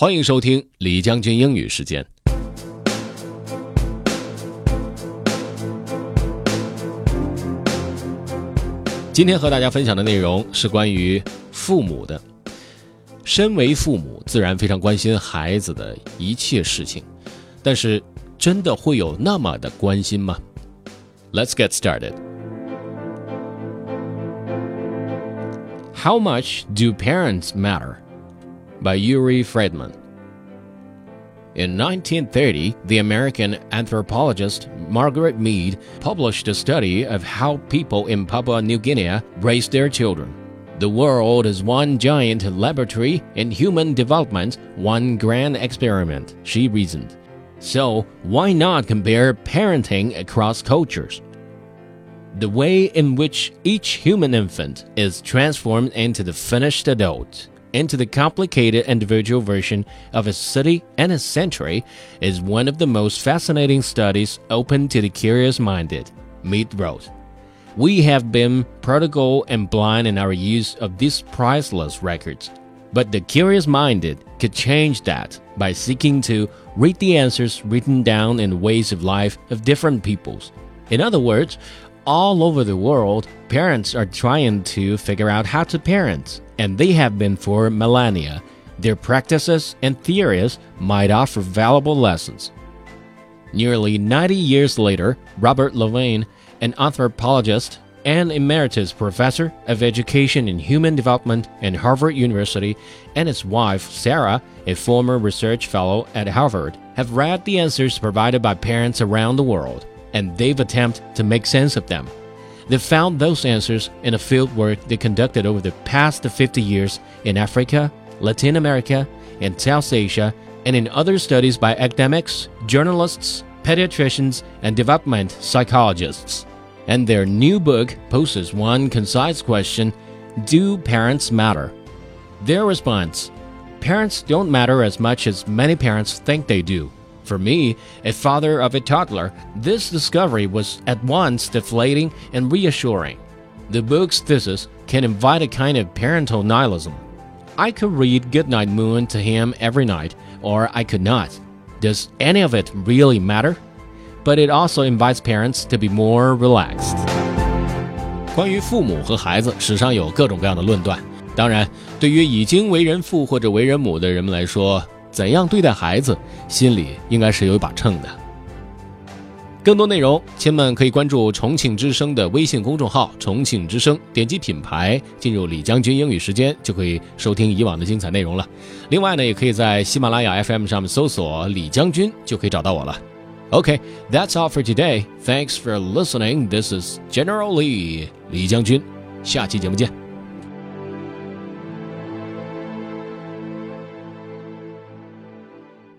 欢迎收听李将军英语时间。今天和大家分享的内容是关于父母的。身为父母，自然非常关心孩子的一切事情，但是真的会有那么的关心吗？Let's get started. How much do parents matter? By Uri Friedman. In 1930, the American anthropologist Margaret Mead published a study of how people in Papua New Guinea raise their children. The world is one giant laboratory in human development, one grand experiment, she reasoned. So, why not compare parenting across cultures? The way in which each human infant is transformed into the finished adult into the complicated individual version of a city and a century is one of the most fascinating studies open to the curious minded, Mead wrote. We have been prodigal and blind in our use of these priceless records. But the curious minded could change that by seeking to read the answers written down in the ways of life of different peoples. In other words, all over the world, parents are trying to figure out how to parent and they have been for millennia. Their practices and theories might offer valuable lessons. Nearly 90 years later, Robert LeVine, an anthropologist and emeritus professor of education and human development at Harvard University, and his wife, Sarah, a former research fellow at Harvard, have read the answers provided by parents around the world, and they've attempted to make sense of them. They found those answers in a field work they conducted over the past 50 years in Africa, Latin America, and South Asia, and in other studies by academics, journalists, pediatricians, and development psychologists. And their new book poses one concise question Do parents matter? Their response Parents don't matter as much as many parents think they do. For me, a father of a toddler, this discovery was at once deflating and reassuring. The book's thesis can invite a kind of parental nihilism. I could read Goodnight Moon to him every night, or I could not. Does any of it really matter? But it also invites parents to be more relaxed. 关于父母和孩子，史上有各种各样的论断。当然，对于已经为人父或者为人母的人们来说， 怎样对待孩子，心里应该是有一把秤的。更多内容，亲们可以关注重庆之声的微信公众号“重庆之声”，点击品牌进入李将军英语时间，就可以收听以往的精彩内容了。另外呢，也可以在喜马拉雅 FM 上面搜索“李将军”，就可以找到我了。OK，that's all for today. Thanks for listening. This is General Lee，李将军。下期节目见。